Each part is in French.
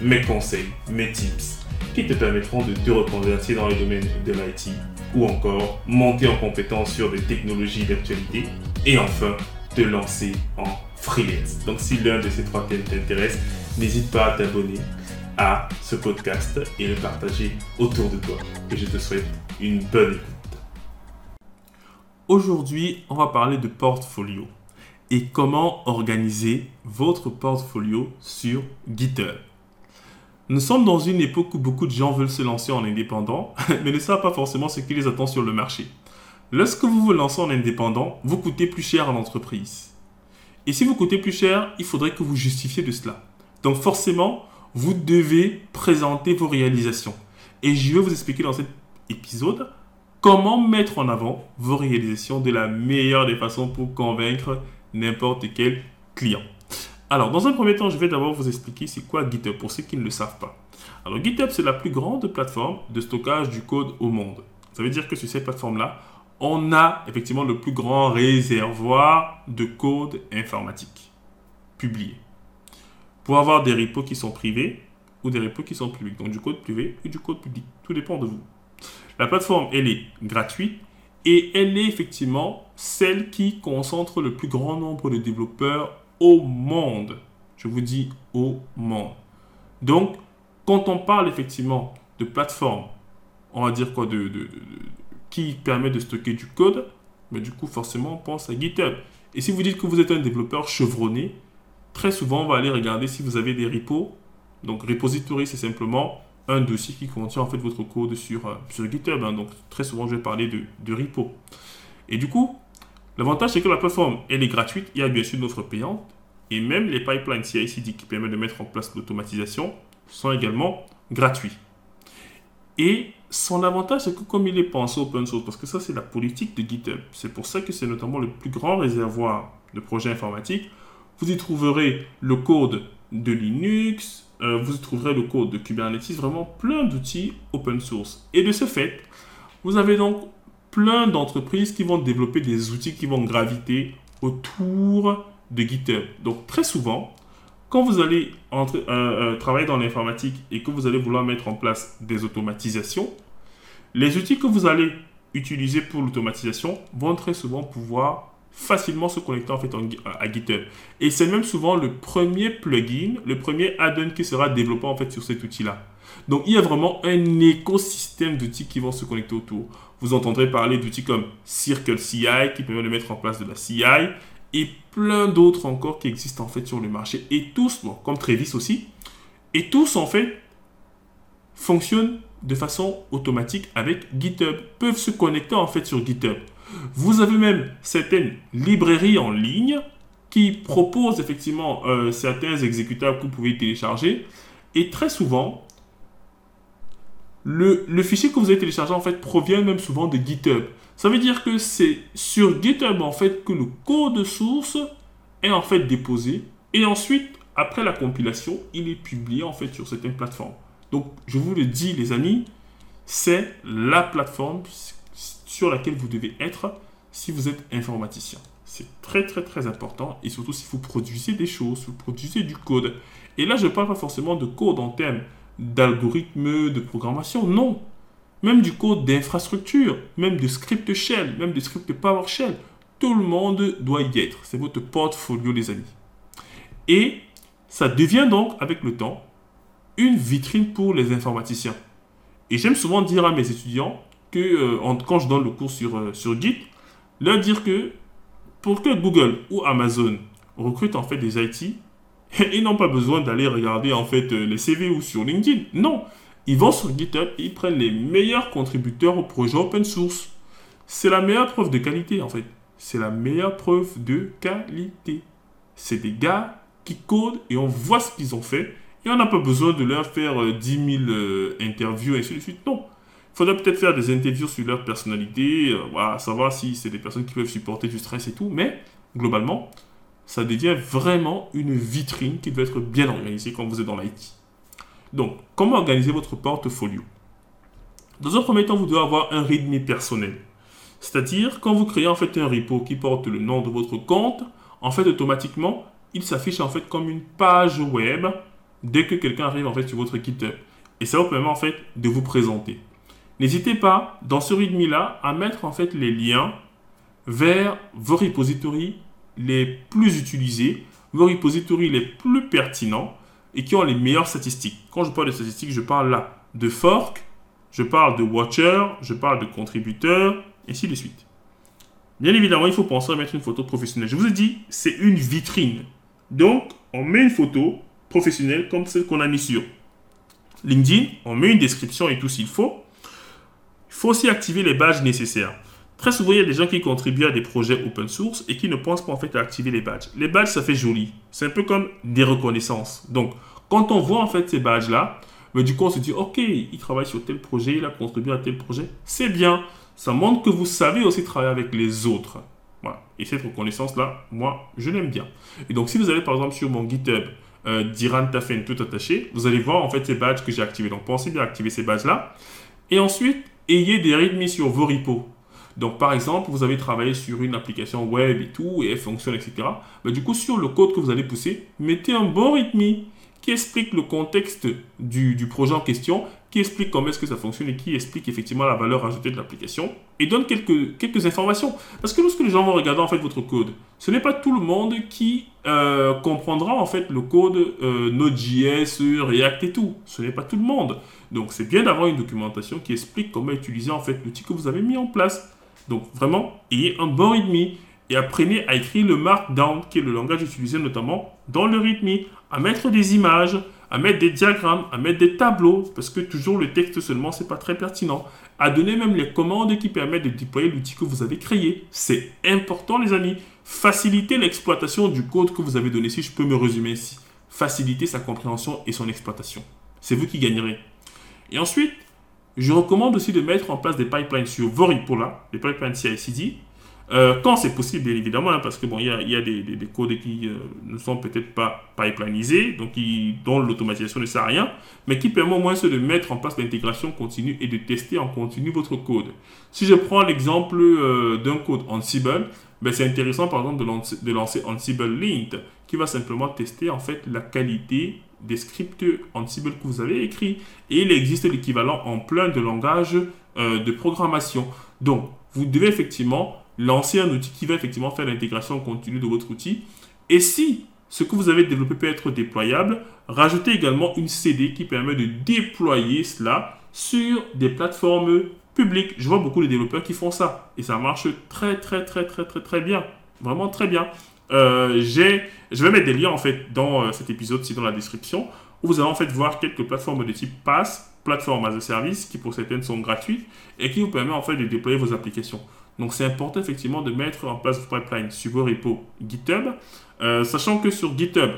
mes conseils, mes tips qui te permettront de te reconvertir dans le domaine de l'IT ou encore monter en compétence sur des technologies d'actualité et enfin te lancer en freelance. Donc si l'un de ces trois thèmes t'intéresse, n'hésite pas à t'abonner à ce podcast et le partager autour de toi. Et je te souhaite une bonne écoute. Aujourd'hui, on va parler de portfolio et comment organiser votre portfolio sur GitHub. Nous sommes dans une époque où beaucoup de gens veulent se lancer en indépendant, mais ne savent pas forcément ce qui les attend sur le marché. Lorsque vous vous lancez en indépendant, vous coûtez plus cher à l'entreprise. Et si vous coûtez plus cher, il faudrait que vous justifiez de cela. Donc forcément, vous devez présenter vos réalisations. Et je vais vous expliquer dans cet épisode comment mettre en avant vos réalisations de la meilleure des façons pour convaincre n'importe quel client. Alors, dans un premier temps, je vais d'abord vous expliquer c'est quoi GitHub pour ceux qui ne le savent pas. Alors, GitHub, c'est la plus grande plateforme de stockage du code au monde. Ça veut dire que sur cette plateforme-là, on a effectivement le plus grand réservoir de code informatique publié. Pour avoir des repos qui sont privés ou des repos qui sont publics. Donc du code privé ou du code public. Tout dépend de vous. La plateforme, elle est gratuite et elle est effectivement celle qui concentre le plus grand nombre de développeurs au monde. Je vous dis au monde. Donc, quand on parle effectivement de plateforme, on va dire quoi, de, qui permet de stocker du code, mais du coup, forcément, on pense à GitHub. Et si vous dites que vous êtes un développeur chevronné, très souvent, on va aller regarder si vous avez des repos. Donc, repository, c'est simplement un dossier qui contient en fait votre code sur, euh, GitHub. Hein. Donc, très souvent, je vais parler de, de repo. Et du coup, l'avantage, c'est que la plateforme, elle est gratuite. Il y a bien sûr une offre payante. Et même les pipelines CI/CD qui permettent de mettre en place l'automatisation sont également gratuits. Et son avantage, c'est que comme il est pensé open source, parce que ça, c'est la politique de GitHub, c'est pour ça que c'est notamment le plus grand réservoir de projets informatiques. Vous y trouverez le code de Linux, euh, vous y trouverez le code de Kubernetes, vraiment plein d'outils open source. Et de ce fait, vous avez donc plein d'entreprises qui vont développer des outils qui vont graviter autour de GitHub. Donc très souvent, quand vous allez euh, euh, travailler dans l'informatique et que vous allez vouloir mettre en place des automatisations, les outils que vous allez utiliser pour l'automatisation vont très souvent pouvoir facilement se connecter à GitHub. Et c'est même souvent le premier plugin, le premier add-on qui sera développé en fait sur cet outil-là. Donc il y a vraiment un écosystème d'outils qui vont se connecter autour. Vous entendrez parler d'outils comme Circle CI qui permet de mettre en place de la CI et plein d'autres encore qui existent en fait sur le marché. Et tous, comme Trevis aussi, et tous en fait fonctionnent de façon automatique avec GitHub, peuvent se connecter en fait sur GitHub. Vous avez même certaines librairies en ligne qui proposent effectivement euh, certains exécutables que vous pouvez télécharger. Et très souvent, le, fichier que vous avez téléchargé en fait provient même souvent de GitHub. Ça veut dire que c'est sur GitHub en fait que le code source est en fait déposé et ensuite après la compilation, il est publié en fait sur certaines plateformes. Donc je vous le dis les amis, c'est la plateforme sur laquelle vous devez être si vous êtes informaticien. C'est très très très important et surtout si vous produisez des choses, si vous produisez du code. Et là je parle pas forcément de code en termes d'algorithmes de programmation, non même du code d'infrastructure, même de script shell, même de script PowerShell. Tout le monde doit y être. C'est votre portfolio, les amis. Et ça devient donc, avec le temps, une vitrine pour les informaticiens. Et j'aime souvent dire à mes étudiants que, euh, quand je donne le cours sur, euh, sur Git, leur dire que pour que Google ou Amazon recrutent en fait des IT, ils n'ont pas besoin d'aller regarder en fait euh, les CV ou sur LinkedIn. Non, ils vont sur GitHub et ils prennent les meilleurs contributeurs au projet open source. C'est la meilleure preuve de qualité en fait. C'est la meilleure preuve de qualité. C'est des gars qui codent et on voit ce qu'ils ont fait Et on n'a pas besoin de leur faire 10 000 interviews et ainsi de suite. Non. Il faudrait peut-être faire des interviews sur leur personnalité, savoir si c'est des personnes qui peuvent supporter du stress et tout. Mais globalement, ça devient vraiment une vitrine qui doit être bien organisée quand vous êtes dans l'IT. Donc, comment organiser votre portfolio? Dans un premier temps, vous devez avoir un README personnel. C'est-à-dire, quand vous créez en fait un repo qui porte le nom de votre compte, en fait, automatiquement, il s'affiche en fait comme une page web dès que quelqu'un arrive en fait sur votre GitHub. Et ça vous permet en fait de vous présenter. N'hésitez pas, dans ce README-là, à mettre en fait les liens vers vos repositories les plus utilisés, vos repositories les plus pertinents et qui ont les meilleures statistiques. Quand je parle de statistiques, je parle là de fork, je parle de watcher, je parle de contributeur, et ainsi de suite. Bien évidemment, il faut penser à mettre une photo professionnelle. Je vous ai dit, c'est une vitrine. Donc, on met une photo professionnelle comme celle qu'on a mis sur LinkedIn. On met une description et tout s'il faut. Il faut aussi activer les badges nécessaires. Très souvent, il y a des gens qui contribuent à des projets open source et qui ne pensent pas en fait à activer les badges. Les badges, ça fait joli. C'est un peu comme des reconnaissances. Donc, quand on voit en fait ces badges-là, mais du coup, on se dit, OK, il travaille sur tel projet, il a contribué à tel projet. C'est bien. Ça montre que vous savez aussi travailler avec les autres. Voilà. Et cette reconnaissance-là, moi, je l'aime bien. Et donc, si vous allez par exemple sur mon GitHub, euh, Diran Tafen tout attaché, vous allez voir en fait ces badges que j'ai activés. Donc, pensez bien à activer ces badges-là. Et ensuite, ayez des rythmes sur vos repos. Donc, par exemple, vous avez travaillé sur une application web et tout, et elle fonctionne, etc. Du coup, sur le code que vous allez pousser, mettez un bon rythme qui explique le contexte du, du projet en question, qui explique comment est-ce que ça fonctionne et qui explique effectivement la valeur ajoutée de l'application et donne quelques, quelques informations. Parce que lorsque les gens vont regarder en fait votre code, ce n'est pas tout le monde qui euh, comprendra en fait le code euh, Node.js, React et tout. Ce n'est pas tout le monde. Donc c'est bien d'avoir une documentation qui explique comment utiliser en fait l'outil que vous avez mis en place. Donc vraiment, ayez un bon README et apprenez à écrire le Markdown, qui est le langage utilisé notamment dans le README, à mettre des images, à mettre des diagrammes, à mettre des tableaux, parce que toujours le texte seulement, c'est pas très pertinent. À donner même les commandes qui permettent de déployer l'outil que vous avez créé. C'est important, les amis. Faciliter l'exploitation du code que vous avez donné, si je peux me résumer ici. Faciliter sa compréhension et son exploitation. C'est vous qui gagnerez. Et ensuite, je recommande aussi de mettre en place des pipelines sur là, des pipelines CI/CD, euh, quand c'est possible, bien évidemment, hein, parce que bon, il y a, des, des, codes qui euh, ne sont peut-être pas pipelinisés, donc dont l'automatisation ne sert à rien, mais qui permet au moins de mettre en place l'intégration continue et de tester en continu votre code. Si je prends l'exemple euh, d'un code Ansible, ben c'est intéressant par exemple de lancer, de lancer Ansible Lint, qui va simplement tester en fait la qualité des scripts Ansible que vous avez écrits. Et il existe l'équivalent en plein de langages de programmation. Donc, vous devez effectivement lancer un outil qui va effectivement faire l'intégration continue de votre outil. Et si ce que vous avez développé peut être déployable, rajoutez également une CD qui permet de déployer cela sur des plateformes publiques. Je vois beaucoup de développeurs qui font ça et ça marche très très très très très très bien. Vraiment très bien. Euh, je vais mettre des liens en fait dans euh, cet épisode-ci dans la description où vous allez en fait voir quelques plateformes de type PaaS, plateforme as a service, qui pour certaines sont gratuites et qui vous permet en fait de déployer vos applications. Donc c'est important effectivement de mettre en place vos pipelines sur vos repos GitHub, euh, sachant que sur GitHub,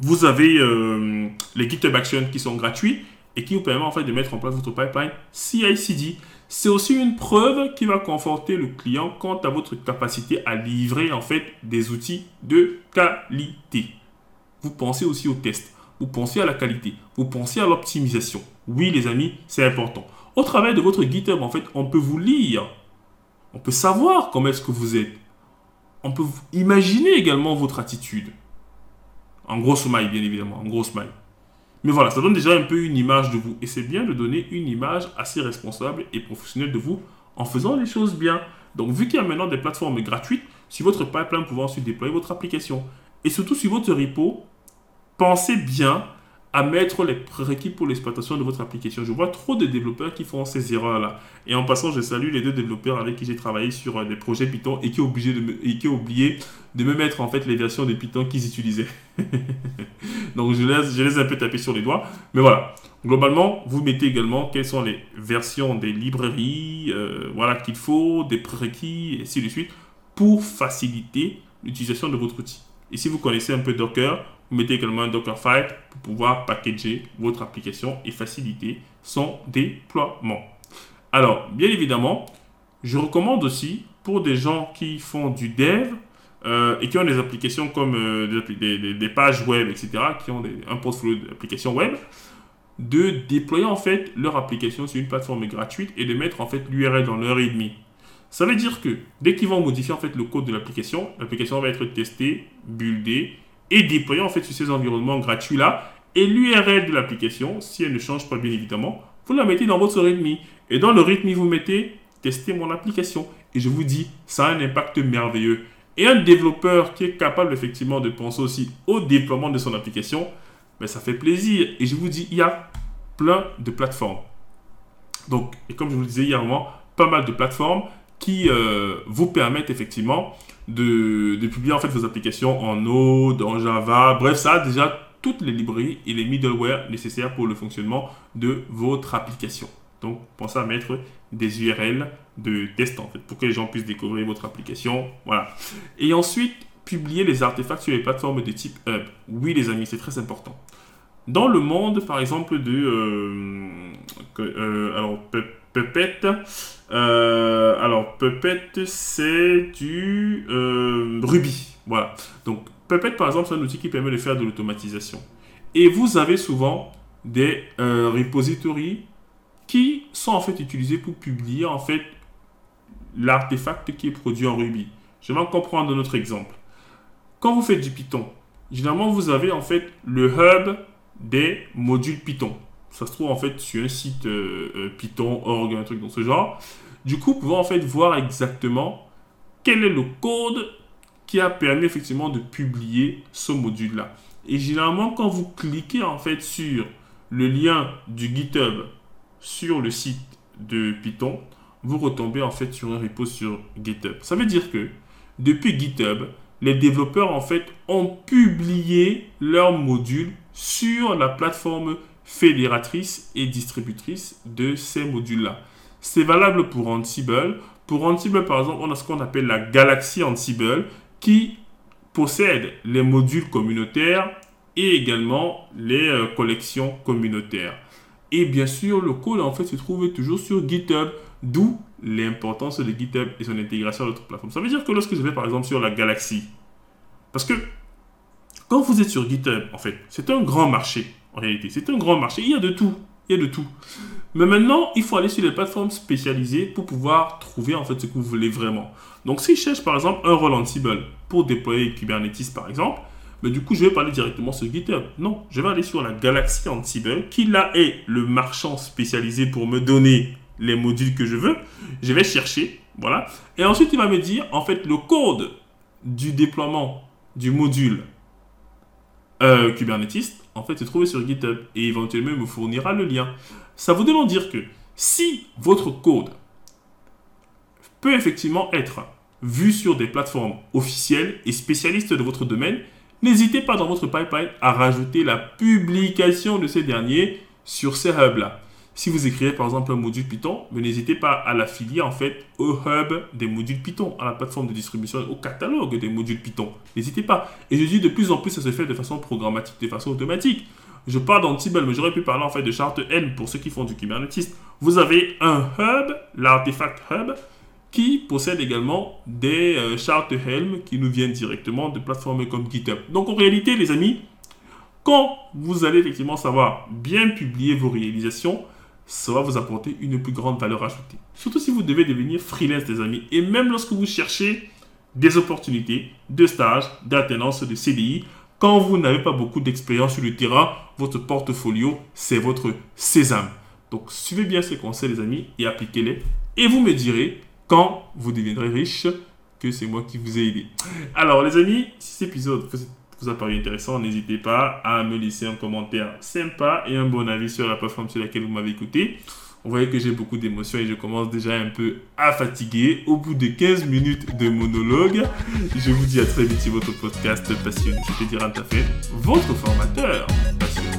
vous avez les GitHub Actions qui sont gratuits et qui vous permettent en fait de mettre en place votre pipeline CI/CD. C'est aussi une preuve qui va conforter le client quant à votre capacité à livrer en fait des outils de qualité. Vous pensez aussi au test, vous pensez à la qualité, vous pensez à l'optimisation. Oui les amis, c'est important. Au travers de votre GitHub en fait, on peut vous lire on peut savoir comment est-ce que vous êtes. On peut imaginer également votre attitude. En gros smile, bien évidemment, en gros smile. Mais voilà, ça donne déjà un peu une image de vous. Et c'est bien de donner une image assez responsable et professionnelle de vous en faisant les choses bien. Donc, vu qu'il y a maintenant des plateformes gratuites, sur votre pipeline, vous ensuite déployer votre application. Et surtout sur votre repo, pensez bien à mettre les prérequis pour l'exploitation de votre application. Je vois trop de développeurs qui font ces erreurs-là. Et en passant, je salue les deux développeurs avec qui j'ai travaillé sur euh, des projets Python et qui ont, obligé de me, et qui ont oublié de me mettre en fait les versions de Python qu'ils utilisaient. Donc je laisse, je laisse un peu taper sur les doigts. Mais voilà, globalement, vous mettez également quelles sont les versions des librairies euh, voilà, qu'il faut, des prérequis, et ainsi de suite, pour faciliter l'utilisation de votre outil. Et si vous connaissez un peu Docker, Vous mettez également un Dockerfile pour pouvoir packager votre application et faciliter son déploiement. Alors, bien évidemment, je recommande aussi pour des gens qui font du dev euh, et qui ont des applications comme euh, des, pages web, etc., qui ont un portfolio d'applications web, de déployer en fait leur application sur une plateforme gratuite et de mettre en fait l'URL dans leur readme. Ça veut dire que dès qu'ils vont modifier en fait le code de l'application, l'application va être testée, buildée et déployée en fait sur ces environnements gratuits là. Et l'URL de l'application, si elle ne change pas bien évidemment, vous la mettez dans votre readme. Et dans le readme, vous mettez tester mon application. Et je vous dis, ça a un impact merveilleux. Et un développeur qui est capable effectivement de penser aussi au déploiement de son application, ben, ça fait plaisir. Et je vous dis, il y a plein de plateformes. Donc, et comme je vous le disais hier, pas mal de plateformes qui euh, vous permettent effectivement de, publier en fait vos applications en Node, en Java. Bref, ça a déjà toutes les librairies et les middleware nécessaires pour le fonctionnement de votre application. Donc, pensez à mettre des URL de test en fait pour que les gens puissent découvrir votre application. Voilà. Et ensuite, publier les artefacts sur les plateformes de type Hub. Oui, les amis, c'est très important. Dans le monde, par exemple, de. Euh, euh, alors, Puppet. Euh, alors, Puppet, c'est du Ruby. Voilà. Donc, Puppet, par exemple, c'est un outil qui permet de faire de l'automatisation. Et vous avez souvent des repositories qui sont en fait utilisés pour publier en fait l'artefact qui est produit en Ruby. Je vais en comprendre notre exemple. Quand vous faites du Python, généralement vous avez en fait le hub des modules Python. Ça se trouve en fait sur un site euh, euh, Python, org, un truc dans ce genre. Du coup, pouvez en fait voir exactement quel est le code qui a permis effectivement de publier ce module-là. Et généralement, quand vous cliquez en fait sur le lien du GitHub sur le site de Python, vous retombez en fait sur un repo sur GitHub. Ça veut dire que depuis GitHub, les développeurs en fait ont publié leurs modules sur la plateforme fédératrice et distributrice de ces modules-là. C'est valable pour Ansible. Pour Ansible, par exemple, on a ce qu'on appelle la galaxie Ansible qui possède les modules communautaires et également les euh, collections communautaires. Et bien sûr, le code en fait se trouve toujours sur GitHub, d'où l'importance de GitHub et son intégration à d'autres plateformes. Ça veut dire que lorsque je vais par exemple sur la galaxie, parce que quand vous êtes sur GitHub, en fait, c'est un grand marché, en réalité. C'est un grand marché. Il y a de tout. Il y a de tout. Mais maintenant, il faut aller sur les plateformes spécialisées pour pouvoir trouver en fait ce que vous voulez vraiment. Donc, si je cherche par exemple un rôle Ansible pour déployer Kubernetes par exemple, mais du coup, je vais parler directement sur GitHub. Non, je vais aller sur la galaxie Ansible, qui là est le marchand spécialisé pour me donner les modules que je veux. Je vais chercher, voilà. Et ensuite, il va me dire, en fait, le code du déploiement du module euh, Kubernetes, en fait, se trouve sur GitHub. Et éventuellement, me fournira le lien. Ça vous demande dire que si votre code peut effectivement être vu sur des plateformes officielles et spécialistes de votre domaine, n'hésitez pas dans votre pipeline à rajouter la publication de ces derniers sur ces hubs-là. Si vous écrivez par exemple un module Python, n'hésitez pas à l'affilier en fait au hub des modules Python, à la plateforme de distribution, au catalogue des modules Python. N'hésitez pas. Et je dis de plus en plus, ça se fait de façon programmatique, de façon automatique. Je parle d'Ansible, mais j'aurais pu parler en fait de charte N pour ceux qui font du Kubernetes. Vous avez un hub, l'artefact hub, qui possède également des euh, chartes Helm qui nous viennent directement de plateformes comme GitHub. Donc en réalité, les amis, quand vous allez effectivement savoir bien publier vos réalisations, ça va vous apporter une plus grande valeur ajoutée. Surtout si vous devez devenir freelance, les amis. Et même lorsque vous cherchez des opportunités de stage, d'alternance, de CDI, quand vous n'avez pas beaucoup d'expérience sur le terrain, votre portfolio, c'est votre sésame. Donc suivez bien ces conseils, les amis, et appliquez-les. Et vous me direz quand vous deviendrez riche que c'est moi qui vous ai aidé. Alors les amis, si cet épisode vous a paru intéressant, n'hésitez pas à me laisser un commentaire sympa et un bon avis sur la plateforme sur laquelle vous m'avez écouté. Vous voyez que j'ai beaucoup d'émotions et je commence déjà un peu à fatiguer. Au bout de 15 minutes de monologue, je vous dis à très vite sur votre podcast passionné. Je te dirai à ta fait votre formateur passionné.